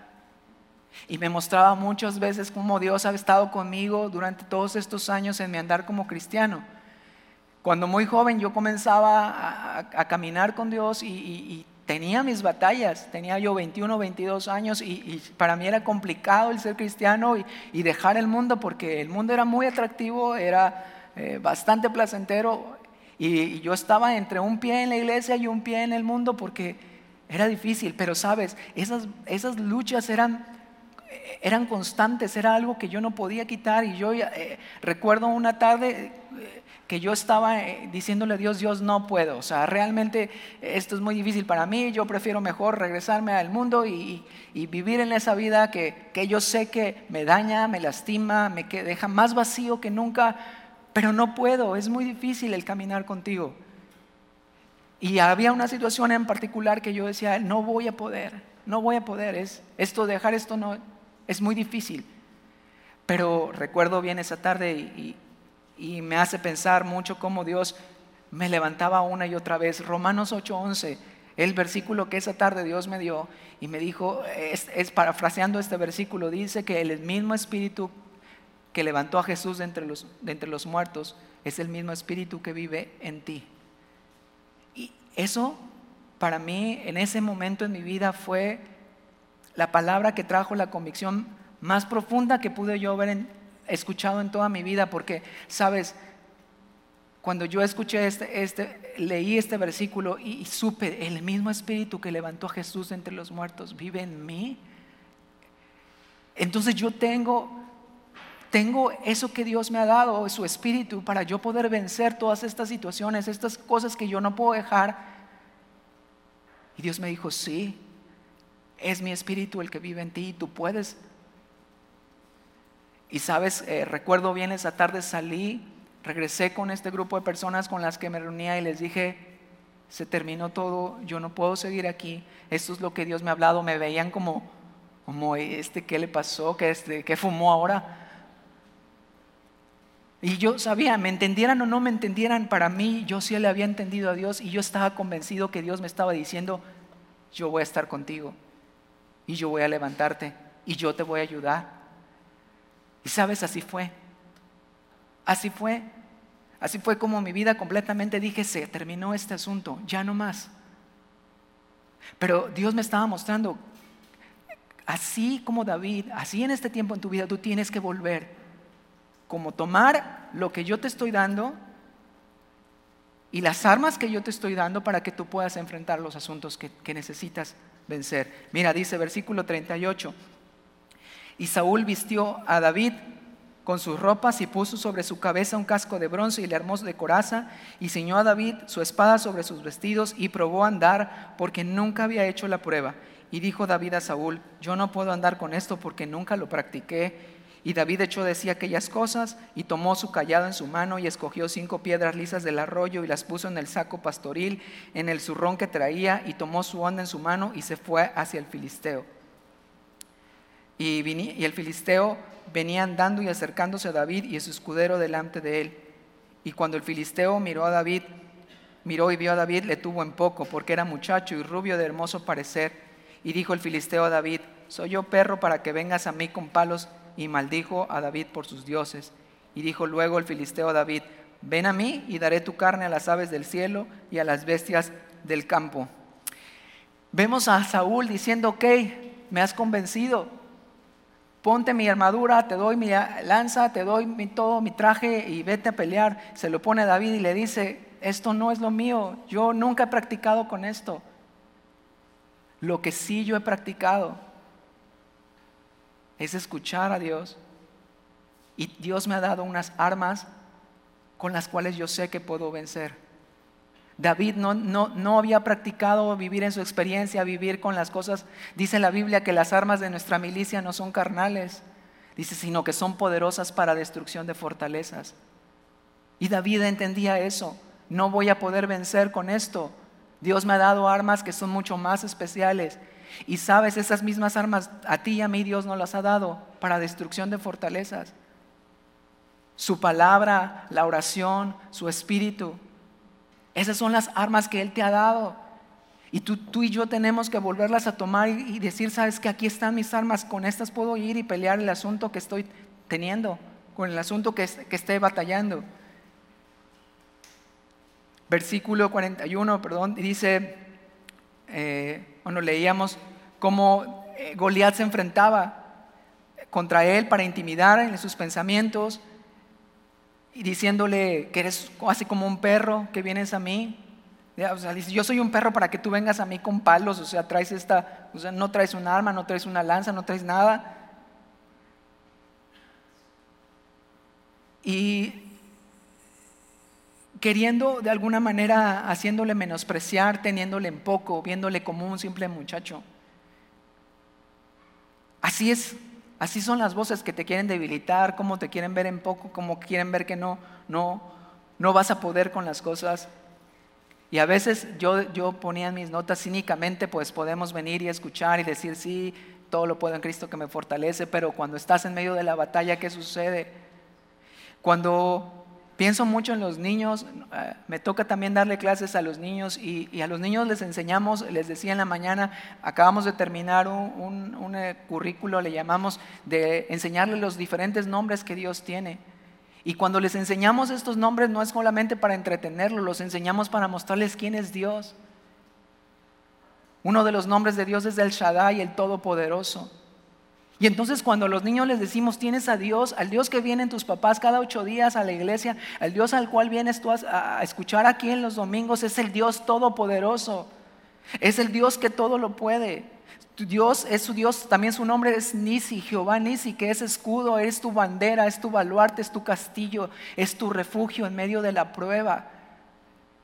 Y me mostraba muchas veces cómo Dios ha estado conmigo durante todos estos años en mi andar como cristiano. Cuando muy joven yo comenzaba a, caminar con Dios y, tenía mis batallas, tenía yo 21, 22 años y, para mí era complicado el ser cristiano y, dejar el mundo porque el mundo era muy atractivo, era eh, bastante placentero. Y, yo estaba entre un pie en la iglesia y un pie en el mundo porque era difícil, pero sabes, esas, esas luchas eran eran constantes, era algo que yo no podía quitar y yo eh, recuerdo una tarde eh, que yo estaba eh, diciéndole a Dios, Dios no puedo, o sea, realmente esto es muy difícil para mí, yo prefiero mejor regresarme al mundo y, vivir en esa vida que, que, yo sé que me daña, me lastima, me deja más vacío que nunca, pero no puedo, es muy difícil el caminar contigo. Y había una situación en particular que yo decía, no voy a poder, no voy a poder, es, esto, dejar esto no, es muy difícil. Pero recuerdo bien esa tarde y, me hace pensar mucho cómo Dios me levantaba una y otra vez. Romanos 8:11, el versículo que esa tarde Dios me dio y me dijo, es, parafraseando este versículo, dice que el mismo espíritu que levantó a Jesús de entre, los, de entre los muertos es el mismo espíritu que vive en ti. Y eso para mí en ese momento en mi vida fue la palabra que trajo la convicción más profunda que pude yo haber escuchado en toda mi vida, porque, sabes, cuando yo escuché este, este leí este versículo y, supe, el mismo espíritu que levantó a Jesús entre los muertos vive en mí. Entonces yo tengo, tengo eso que Dios me ha dado, su espíritu, para yo poder vencer todas estas situaciones, estas cosas que yo no puedo dejar. Y Dios me dijo, sí, es mi espíritu el que vive en ti y tú puedes. Y sabes, eh, recuerdo bien esa tarde salí, regresé con este grupo de personas con las que me reunía y les dije, se terminó todo, yo no puedo seguir aquí, esto es lo que Dios me ha hablado, me veían como, como este, ¿qué le pasó? ¿Qué, este, ¿Qué fumó ahora? Y yo sabía, me entendieran o no me entendieran, para mí yo sí le había entendido a Dios y yo estaba convencido que Dios me estaba diciendo, yo voy a estar contigo y yo voy a levantarte y yo te voy a ayudar. Y sabes, así fue. Así fue. Así fue como mi vida completamente dije, se terminó este asunto, ya no más. Pero Dios me estaba mostrando, así como David, así en este tiempo en tu vida, tú tienes que volver, como tomar lo que yo te estoy dando y las armas que yo te estoy dando para que tú puedas enfrentar los asuntos que, que necesitas vencer. Mira, dice versículo 38. Y Saúl vistió a David con sus ropas y puso sobre su cabeza un casco de bronce y le armó de coraza y ciñó a David su espada sobre sus vestidos y probó a andar porque nunca había hecho la prueba. Y dijo David a Saúl, yo no puedo andar con esto porque nunca lo practiqué y David echó de sí aquellas cosas y tomó su callado en su mano y escogió cinco piedras lisas del arroyo y las puso en el saco pastoril, en el zurrón que traía y tomó su onda en su mano y se fue hacia el filisteo. Y, y el filisteo venía andando y acercándose a David y a su escudero delante de él. Y cuando el filisteo miró a David, miró y vio a David, le tuvo en poco, porque era muchacho y rubio de hermoso parecer. Y dijo el filisteo a David, soy yo perro para que vengas a mí con palos y maldijo a David por sus dioses. Y dijo luego el filisteo David, ven a mí y daré tu carne a las aves del cielo y a las bestias del campo. Vemos a Saúl diciendo, ok, me has convencido, ponte mi armadura, te doy mi lanza, te doy mi, todo mi traje y vete a pelear. Se lo pone a David y le dice, esto no es lo mío, yo nunca he practicado con esto. Lo que sí yo he practicado es escuchar a Dios. Y Dios me ha dado unas armas con las cuales yo sé que puedo vencer. David no, no, no, había practicado vivir en su experiencia, vivir con las cosas. Dice la Biblia que las armas de nuestra milicia no son carnales, dice, sino que son poderosas para destrucción de fortalezas. Y David entendía eso. No voy a poder vencer con esto. Dios me ha dado armas que son mucho más especiales. Y sabes, esas mismas armas a ti y a mí Dios nos las ha dado para destrucción de fortalezas. Su palabra, la oración, su espíritu. Esas son las armas que Él te ha dado. Y tú, tú y yo tenemos que volverlas a tomar y, decir, sabes que aquí están mis armas, con estas puedo ir y pelear el asunto que estoy teniendo, con el asunto que, que esté batallando. versículo 41, perdón, dice, eh, bueno, leíamos cómo eh, Goliat se enfrentaba contra él para intimidar en sus pensamientos y diciéndole que eres así como un perro que vienes a mí. O sea, dice, yo soy un perro para que tú vengas a mí con palos, o sea, traes esta, o sea, no traes un arma, no traes una lanza, no traes nada. Y queriendo de alguna manera haciéndole menospreciar, teniéndole en poco, viéndole como un simple muchacho. Así es, así son las voces que te quieren debilitar, como te quieren ver en poco, como quieren ver que no, no, no vas a poder con las cosas. Y a veces yo, yo ponía en mis notas cínicamente, pues podemos venir y escuchar y decir, sí, todo lo puedo en Cristo que me fortalece, pero cuando estás en medio de la batalla, ¿qué sucede? Cuando Pienso mucho en los niños, eh, me toca también darle clases a los niños y, a los niños les enseñamos, les decía en la mañana, acabamos de terminar un, eh, currículo, le llamamos, de enseñarles los diferentes nombres que Dios tiene. Y cuando les enseñamos estos nombres no es solamente para entretenerlos, los enseñamos para mostrarles quién es Dios. Uno de los nombres de Dios es el Shaddai, el Todopoderoso. Y entonces cuando los niños les decimos, tienes a Dios, al Dios que vienen tus papás cada ocho días a la iglesia, al Dios al cual vienes tú a, escuchar aquí en los domingos, es el Dios todopoderoso, es el Dios que todo lo puede. Dios es su Dios, también su nombre es Nisi, Jehová Nisi, que es escudo, es tu bandera, es tu baluarte, es tu castillo, es tu refugio en medio de la prueba.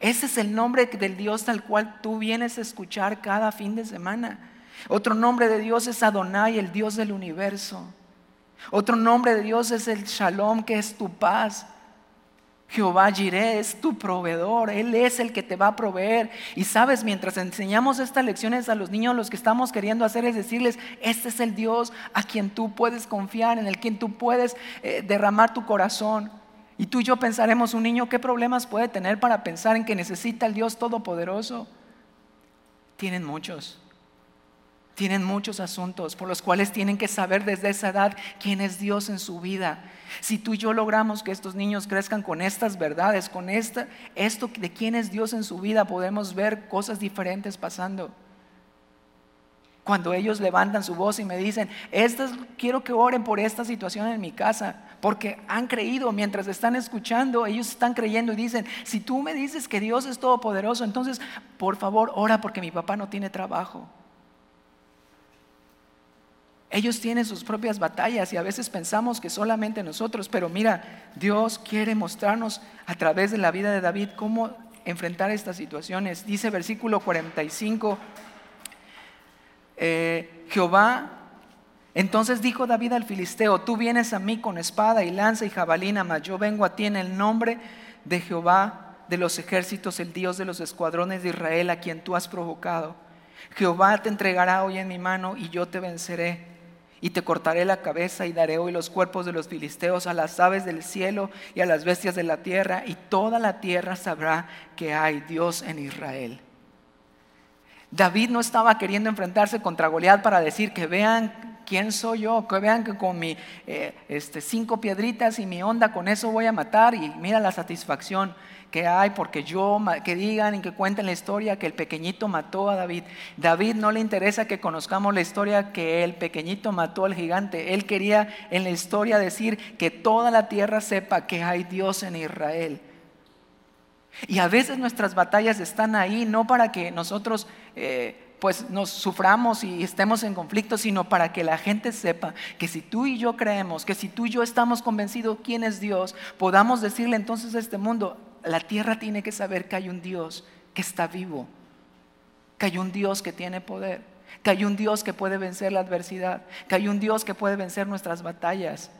Ese es el nombre del Dios al cual tú vienes a escuchar cada fin de semana. Otro nombre de Dios es Adonai, el Dios del universo. Otro nombre de Dios es el Shalom, que es tu paz. Jehová Jireh es tu proveedor, Él es el que te va a proveer. Y sabes, mientras enseñamos estas lecciones a los niños, lo que estamos queriendo hacer es decirles, este es el Dios a quien tú puedes confiar, en el quien tú puedes eh, derramar tu corazón. Y tú y yo pensaremos, un niño, ¿qué problemas puede tener para pensar en que necesita el Dios Todopoderoso? Tienen muchos tienen muchos asuntos por los cuales tienen que saber desde esa edad quién es Dios en su vida. Si tú y yo logramos que estos niños crezcan con estas verdades, con esta, esto de quién es Dios en su vida, podemos ver cosas diferentes pasando. Cuando ellos levantan su voz y me dicen, estas, quiero que oren por esta situación en mi casa, porque han creído mientras están escuchando, ellos están creyendo y dicen, si tú me dices que Dios es todopoderoso, entonces por favor ora porque mi papá no tiene trabajo. Ellos tienen sus propias batallas y a veces pensamos que solamente nosotros, pero mira, Dios quiere mostrarnos a través de la vida de David cómo enfrentar estas situaciones. Dice versículo 45, eh, Jehová, entonces dijo David al filisteo, tú vienes a mí con espada y lanza y jabalina, mas yo vengo a ti en el nombre de Jehová de los ejércitos, el Dios de los escuadrones de Israel, a quien tú has provocado. Jehová te entregará hoy en mi mano y yo te venceré y te cortaré la cabeza y daré hoy los cuerpos de los filisteos a las aves del cielo y a las bestias de la tierra, y toda la tierra sabrá que hay Dios en Israel. David no estaba queriendo enfrentarse contra Goliat para decir que vean quién soy yo, que vean que con mi eh, este, cinco piedritas y mi onda con eso voy a matar y mira la satisfacción que hay porque yo, que digan y que cuenten la historia que el pequeñito mató a David. David no le interesa que conozcamos la historia que el pequeñito mató al gigante. Él quería en la historia decir que toda la tierra sepa que hay Dios en Israel. Y a veces nuestras batallas están ahí no para que nosotros eh, pues nos suframos y estemos en conflicto, sino para que la gente sepa que si tú y yo creemos, que si tú y yo estamos convencidos quién es Dios, podamos decirle entonces a este mundo, la tierra tiene que saber que hay un Dios que está vivo, que hay un Dios que tiene poder, que hay un Dios que puede vencer la adversidad, que hay un Dios que puede vencer nuestras batallas.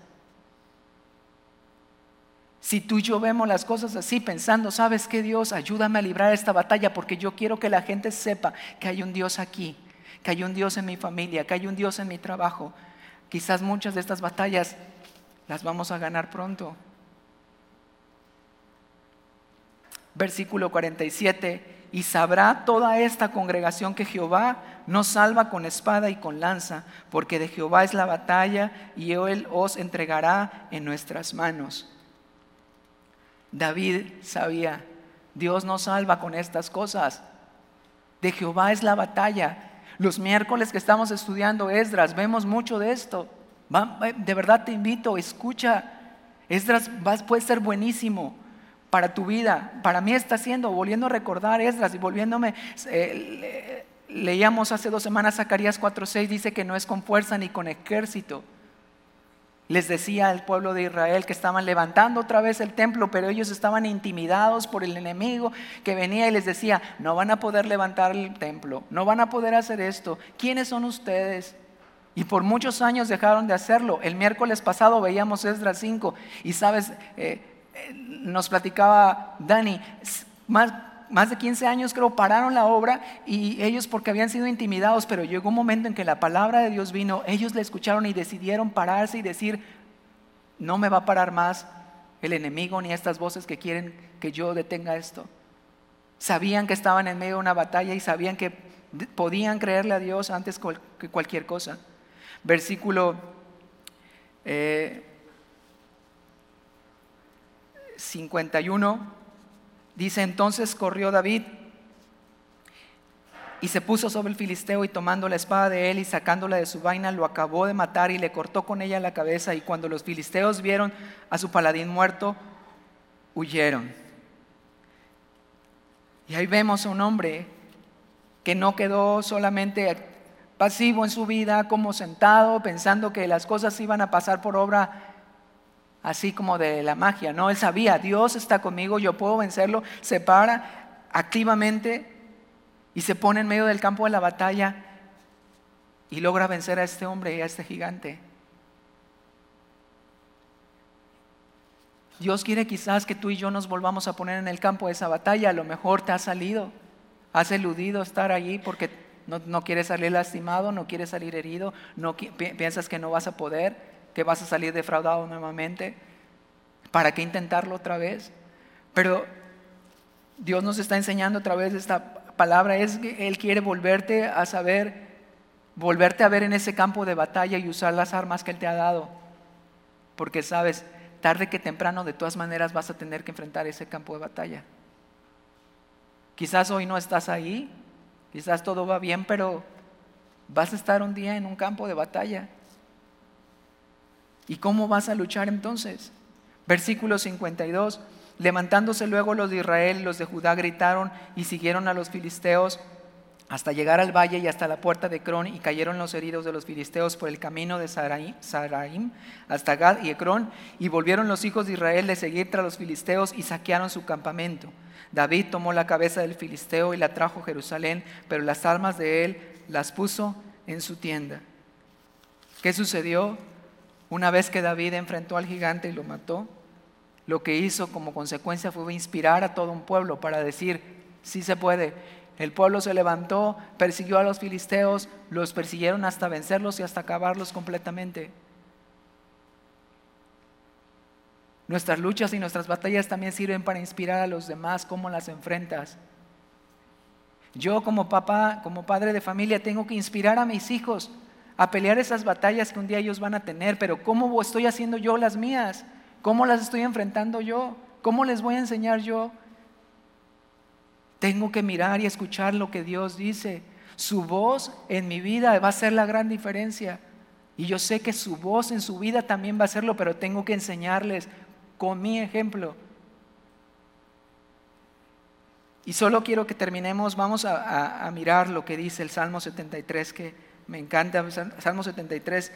Si tú y yo vemos las cosas así, pensando, ¿sabes qué Dios? Ayúdame a librar esta batalla porque yo quiero que la gente sepa que hay un Dios aquí, que hay un Dios en mi familia, que hay un Dios en mi trabajo. Quizás muchas de estas batallas las vamos a ganar pronto. versículo 47, y sabrá toda esta congregación que Jehová nos salva con espada y con lanza, porque de Jehová es la batalla y Él os entregará en nuestras manos. David sabía Dios nos salva con estas cosas. De Jehová es la batalla. Los miércoles que estamos estudiando Esdras, vemos mucho de esto. De verdad te invito, escucha. Esdras puede ser buenísimo para tu vida. Para mí está siendo, volviendo a recordar Esdras y volviéndome, eh, leíamos hace dos semanas Zacarías 4:6, dice que no es con fuerza ni con ejército. Les decía al pueblo de Israel que estaban levantando otra vez el templo, pero ellos estaban intimidados por el enemigo que venía y les decía, no van a poder levantar el templo, no van a poder hacer esto. ¿Quiénes son ustedes? Y por muchos años dejaron de hacerlo. El miércoles pasado veíamos Esdras 5 y sabes, eh, eh, nos platicaba Dani, más, más de 15 años creo pararon la obra y ellos porque habían sido intimidados, pero llegó un momento en que la palabra de Dios vino, ellos la escucharon y decidieron pararse y decir, no me va a parar más el enemigo ni estas voces que quieren que yo detenga esto. Sabían que estaban en medio de una batalla y sabían que podían creerle a Dios antes que cualquier cosa. Versículo 51 eh, Dice, entonces corrió David y se puso sobre el filisteo y tomando la espada de él y sacándola de su vaina, lo acabó de matar y le cortó con ella la cabeza. Y cuando los filisteos vieron a su paladín muerto, huyeron. Y ahí vemos a un hombre que no quedó solamente pasivo en su vida, como sentado, pensando que las cosas iban a pasar por obra así como de la magia, no, él sabía, Dios está conmigo, yo puedo vencerlo, se para activamente y se pone en medio del campo de la batalla y logra vencer a este hombre y a este gigante. Dios quiere quizás que tú y yo nos volvamos a poner en el campo de esa batalla, a lo mejor te has salido, has eludido estar allí porque no, no quieres salir lastimado, no quieres salir herido, no piensas que no vas a poder que vas a salir defraudado nuevamente. ¿Para qué intentarlo otra vez? Pero Dios nos está enseñando a través de esta palabra, es que Él quiere volverte a saber, volverte a ver en ese campo de batalla y usar las armas que Él te ha dado. Porque sabes, tarde que temprano de todas maneras vas a tener que enfrentar ese campo de batalla. Quizás hoy no estás ahí, quizás todo va bien, pero vas a estar un día en un campo de batalla. ¿Y cómo vas a luchar entonces? Versículo 52. Levantándose luego los de Israel, los de Judá gritaron y siguieron a los filisteos hasta llegar al valle y hasta la puerta de Ecrón y cayeron los heridos de los filisteos por el camino de Saraim hasta Gad y Ecrón y volvieron los hijos de Israel de seguir tras los filisteos y saquearon su campamento. David tomó la cabeza del filisteo y la trajo a Jerusalén, pero las almas de él las puso en su tienda. ¿Qué sucedió? Una vez que David enfrentó al gigante y lo mató, lo que hizo como consecuencia fue inspirar a todo un pueblo para decir, sí se puede. El pueblo se levantó, persiguió a los filisteos, los persiguieron hasta vencerlos y hasta acabarlos completamente. Nuestras luchas y nuestras batallas también sirven para inspirar a los demás cómo las enfrentas. Yo como papá, como padre de familia, tengo que inspirar a mis hijos a pelear esas batallas que un día ellos van a tener, pero ¿cómo estoy haciendo yo las mías? ¿Cómo las estoy enfrentando yo? ¿Cómo les voy a enseñar yo? Tengo que mirar y escuchar lo que Dios dice. Su voz en mi vida va a ser la gran diferencia. Y yo sé que su voz en su vida también va a hacerlo, pero tengo que enseñarles con mi ejemplo. Y solo quiero que terminemos, vamos a, a mirar lo que dice el Salmo 73, que me encanta, Salmo 73,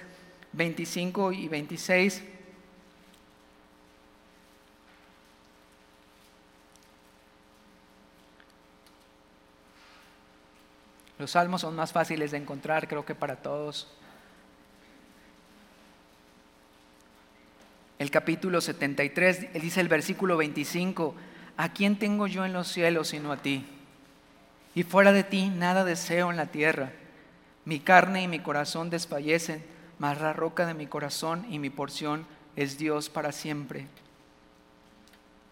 25 y 26. Los salmos son más fáciles de encontrar, creo que para todos. El capítulo 73, dice el versículo 25, ¿a quién tengo yo en los cielos sino a ti? Y fuera de ti nada deseo en la tierra. Mi carne y mi corazón desfallecen, mas la roca de mi corazón y mi porción es Dios para siempre.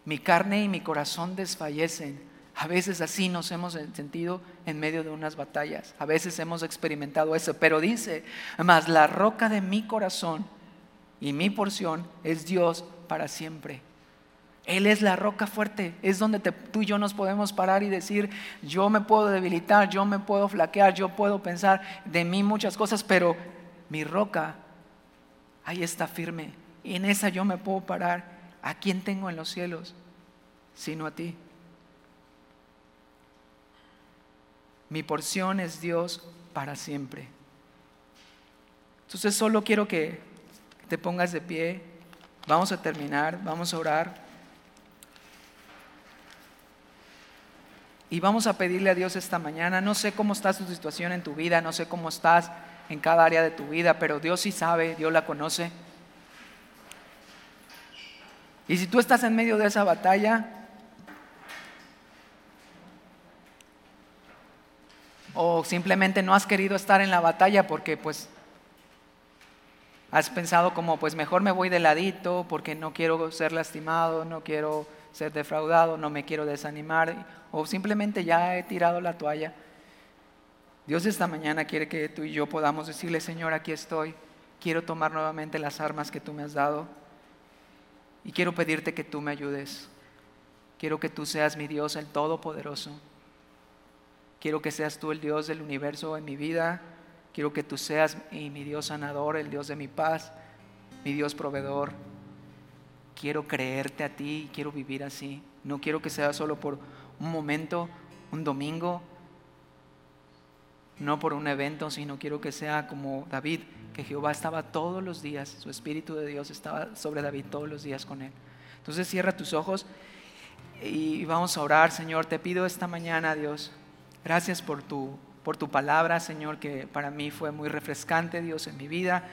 Mi carne y mi corazón desfallecen. A veces así nos hemos sentido en medio de unas batallas. A veces hemos experimentado eso. Pero dice, mas la roca de mi corazón y mi porción es Dios para siempre. Él es la roca fuerte, es donde tú y yo nos podemos parar y decir, yo me puedo debilitar, yo me puedo flaquear, yo puedo pensar de mí muchas cosas, pero mi roca ahí está firme. Y en esa yo me puedo parar. ¿A quién tengo en los cielos? Sino a ti. Mi porción es Dios para siempre. Entonces solo quiero que te pongas de pie. Vamos a terminar, vamos a orar. Y vamos a pedirle a Dios esta mañana, no sé cómo está tu situación en tu vida, no sé cómo estás en cada área de tu vida, pero Dios sí sabe, Dios la conoce. Y si tú estás en medio de esa batalla, o simplemente no has querido estar en la batalla porque pues has pensado como pues mejor me voy de ladito porque no quiero ser lastimado, no quiero ser defraudado, no me quiero desanimar o simplemente ya he tirado la toalla. Dios esta mañana quiere que tú y yo podamos decirle, Señor, aquí estoy, quiero tomar nuevamente las armas que tú me has dado y quiero pedirte que tú me ayudes. Quiero que tú seas mi Dios, el Todopoderoso. Quiero que seas tú el Dios del universo en mi vida. Quiero que tú seas mi, Dios sanador, el Dios de mi paz, mi Dios proveedor quiero creerte a ti, quiero vivir así. No quiero que sea solo por un momento, un domingo, no por un evento, sino quiero que sea como David, que Jehová estaba todos los días, su Espíritu de Dios estaba sobre David todos los días con él. Entonces cierra tus ojos y vamos a orar, Señor. Te pido esta mañana, Dios, gracias por tu, por tu palabra, Señor, que para mí fue muy refrescante, Dios, en mi vida.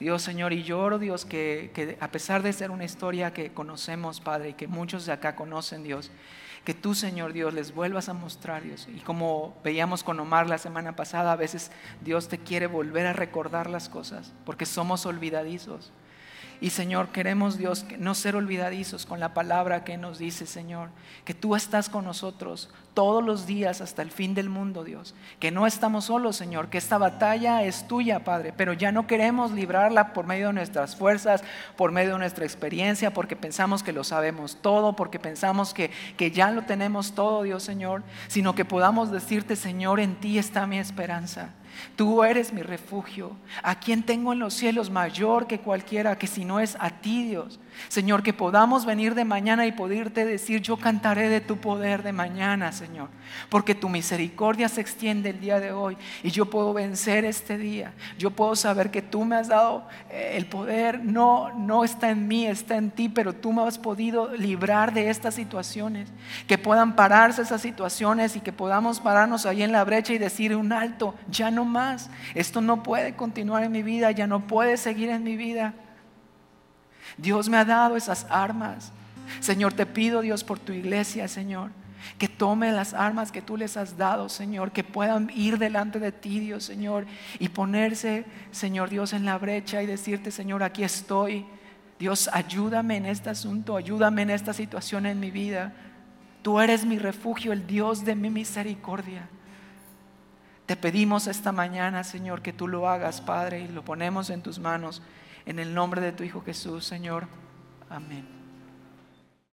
Dios Señor, y lloro Dios que, a pesar de ser una historia que conocemos, Padre, y que muchos de acá conocen, Dios, que tú, Señor Dios, les vuelvas a mostrar, Dios. Y como veíamos con Omar la semana pasada, a veces Dios te quiere volver a recordar las cosas, porque somos olvidadizos. Y Señor, queremos Dios no ser olvidadizos con la palabra que nos dice, Señor, que tú estás con nosotros todos los días hasta el fin del mundo, Dios. Que no estamos solos, Señor, que esta batalla es tuya, Padre, pero ya no queremos librarla por medio de nuestras fuerzas, por medio de nuestra experiencia, porque pensamos que lo sabemos todo, porque pensamos que, que ya lo tenemos todo, Dios Señor, sino que podamos decirte, Señor, en ti está mi esperanza. Tú eres mi refugio. A quien tengo en los cielos mayor que cualquiera, que si no es a ti, Dios. Señor, que podamos venir de mañana y poderte decir, yo cantaré de tu poder de mañana, Señor, porque tu misericordia se extiende el día de hoy y yo puedo vencer este día. Yo puedo saber que tú me has dado eh, el poder, no, no está en mí, está en ti, pero tú me has podido librar de estas situaciones, que puedan pararse esas situaciones y que podamos pararnos ahí en la brecha y decir un alto, ya no más, esto no puede continuar en mi vida, ya no puede seguir en mi vida. Dios me ha dado esas armas. Señor, te pido Dios por tu iglesia, Señor, que tome las armas que tú les has dado, Señor, que puedan ir delante de ti, Dios, Señor, y ponerse, Señor Dios, en la brecha y decirte, Señor, aquí estoy. Dios, ayúdame en este asunto, ayúdame en esta situación en mi vida. Tú eres mi refugio, el Dios de mi misericordia. Te pedimos esta mañana, Señor, que tú lo hagas, Padre, y lo ponemos en tus manos. En el nombre de tu Hijo Jesús, Señor. Amén.